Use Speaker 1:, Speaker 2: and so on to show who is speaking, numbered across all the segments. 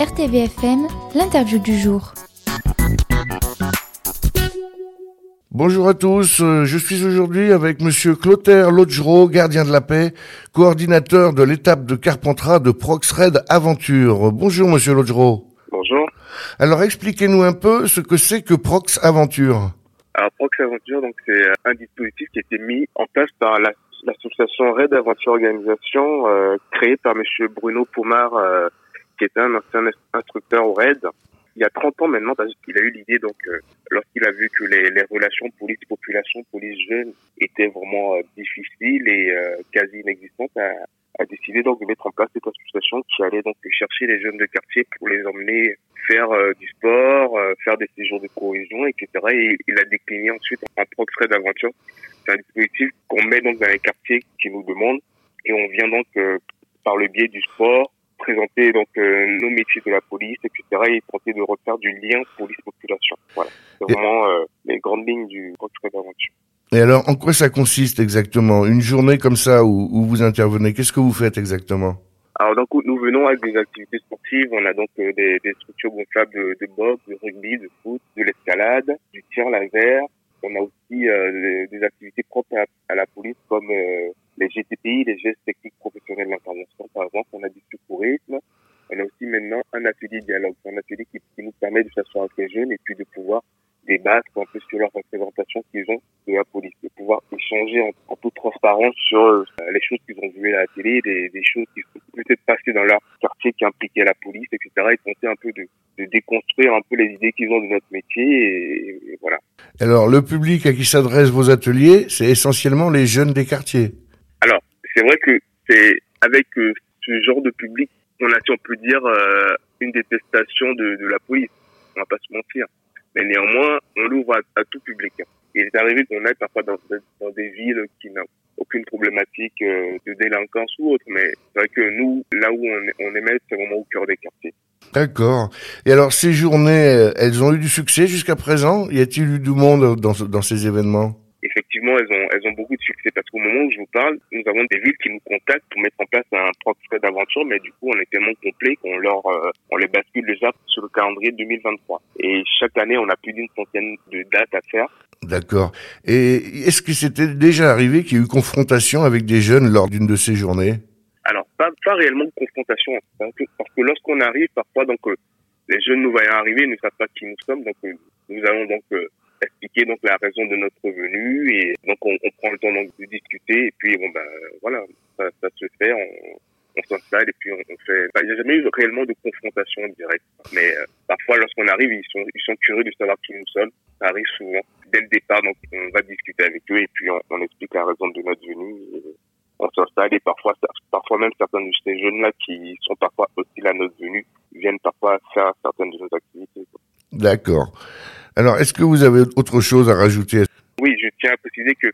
Speaker 1: RTVFM, l'interview du jour.
Speaker 2: Bonjour à tous, euh, je suis aujourd'hui avec monsieur Clotaire Lodgero, gardien de la paix, coordinateur de l'étape de Carpentras de Proxred Aventure. Bonjour monsieur Lodgero.
Speaker 3: Bonjour.
Speaker 2: Alors expliquez-nous un peu ce que c'est que Prox Aventure.
Speaker 3: Alors Prox Aventure, donc c'est un dispositif qui a été mis en place par l'association Red Aventure Organisation, euh, créée par monsieur Bruno Poumard, euh, qui était un ancien instructeur au RAID. Il y a 30 ans maintenant, parce qu'il a eu l'idée, donc, euh, lorsqu'il a vu que les, les relations police-population, police-jeune étaient vraiment euh, difficiles et euh, quasi inexistantes, a, a, décidé donc de mettre en place cette association qui allait donc chercher les jeunes de quartier pour les emmener faire du sport, faire des séjours de cohésion, etc. Et il a décliné ensuite un progrès d'aventure. C'est un dispositif qu'on met donc dans les quartiers qui nous demandent et on vient donc par le biais du sport, présenter donc euh, nos métiers de la police, etc. et tenter de refaire du lien police-population. Voilà, c'est vraiment euh, les grandes lignes du portrait d'aventure.
Speaker 2: Et alors, en quoi ça consiste exactement? Une journée comme ça où, où vous intervenez, qu'est-ce que vous faites exactement?
Speaker 3: Alors donc nous venons avec des activités sportives. On a donc euh, des, des, structures gonflables de, de, boxe, de rugby, de foot, de l'escalade, du tir laser. On a aussi euh, des, activités propres à, à la police comme euh, les GTPI, les gestes techniques professionnels d'intervention, par exemple. On a du secourisme. On a aussi maintenant un atelier dialogue, un atelier qui, qui nous permet de s'asseoir avec les jeunes et puis de pouvoir débattre un peu sur leur représentation qu'ils ont de la police, de pouvoir échanger en, en toute transparence sur euh, les choses qu'ils ont vues à la télé, des, des choses qui peut-être passées dans leur quartier qui impliquaient la police, etc. Et tenter un peu de, de déconstruire un peu les idées qu'ils ont de notre métier et, et voilà.
Speaker 2: Alors, le public à qui s'adressent vos ateliers, c'est essentiellement les jeunes des quartiers
Speaker 3: alors, c'est vrai que c'est avec euh, ce genre de public qu'on a, si on peut dire, euh, une détestation de, de, la police. On va pas se mentir. Mais néanmoins, on l'ouvre à, tout public. Il est arrivé qu'on aille parfois dans, dans, des villes qui n'ont aucune problématique euh, de délinquance ou autre. Mais c'est vrai que nous, là où on, on émet, c'est vraiment au cœur des quartiers.
Speaker 2: D'accord. Et alors, ces journées, elles ont eu du succès jusqu'à présent? Y a-t-il eu du monde dans, dans ces événements?
Speaker 3: Effectivement, elles ont, elles ont beaucoup de succès parce qu'au moment où je vous parle, nous avons des villes qui nous contactent pour mettre en place un proxy d'aventure, mais du coup, on est tellement complet qu'on leur, euh, on les bascule déjà sur le calendrier 2023. Et chaque année, on a plus d'une centaine de dates à faire.
Speaker 2: D'accord. Et est-ce que c'était déjà arrivé qu'il y ait eu confrontation avec des jeunes lors d'une de ces journées?
Speaker 3: Alors, pas, pas réellement de confrontation, parce que, que lorsqu'on arrive, parfois, donc, euh, les jeunes nous voyant arriver, ils ne savent pas qui nous sommes, donc, euh, nous allons donc expliquer donc la raison de notre venue et donc on, prend le temps donc de discuter et puis bon ben voilà ça, se fait on, on s'installe et puis on, fait il n'y a jamais eu réellement de confrontation directe. Mais euh, parfois lorsqu'on arrive ils sont ils sont curieux de savoir qui nous sommes. Ça arrive souvent. Dès le départ donc on va discuter avec eux et puis on, explique la raison de notre venue et on s'installe. Et parfois parfois même certains de ces jeunes là qui sont parfois aussi à notre venue viennent parfois faire certaines de nos activités
Speaker 2: D'accord. Alors, est-ce que vous avez autre chose à rajouter?
Speaker 3: Oui, je tiens à préciser que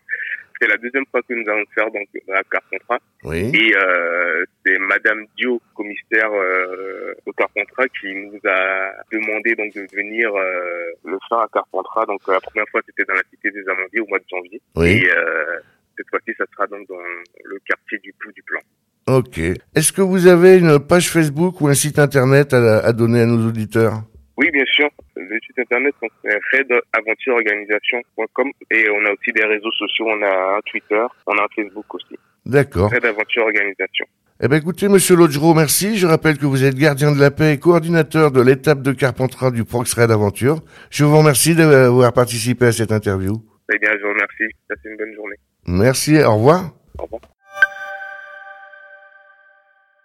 Speaker 3: c'est la deuxième fois que nous allons faire donc la Carpentras.
Speaker 2: Oui.
Speaker 3: Et euh, c'est Madame Dio, commissaire euh, au Carpentras, qui nous a demandé donc de venir euh, le faire à Carpentras. Donc la première fois c'était dans la cité des Amandiers au mois de janvier.
Speaker 2: Oui.
Speaker 3: Et euh, cette fois-ci ça sera donc dans le quartier du Clou du Plan.
Speaker 2: Ok. Est-ce que vous avez une page Facebook ou un site internet à, à donner à nos auditeurs?
Speaker 3: Oui, bien sûr site internet c'est redaventureorganisation.com et on a aussi des réseaux sociaux, on a un Twitter, on a un Facebook aussi.
Speaker 2: D'accord.
Speaker 3: Aventure Organisation.
Speaker 2: Eh ben écoutez, Monsieur Lodgero, merci. Je rappelle que vous êtes gardien de la paix et coordinateur de l'étape de Carpentras du Prox Red Aventure. Je vous remercie d'avoir participé à cette interview.
Speaker 3: Eh bien, je vous remercie. Passez une bonne journée.
Speaker 2: Merci. Au revoir.
Speaker 3: Au revoir.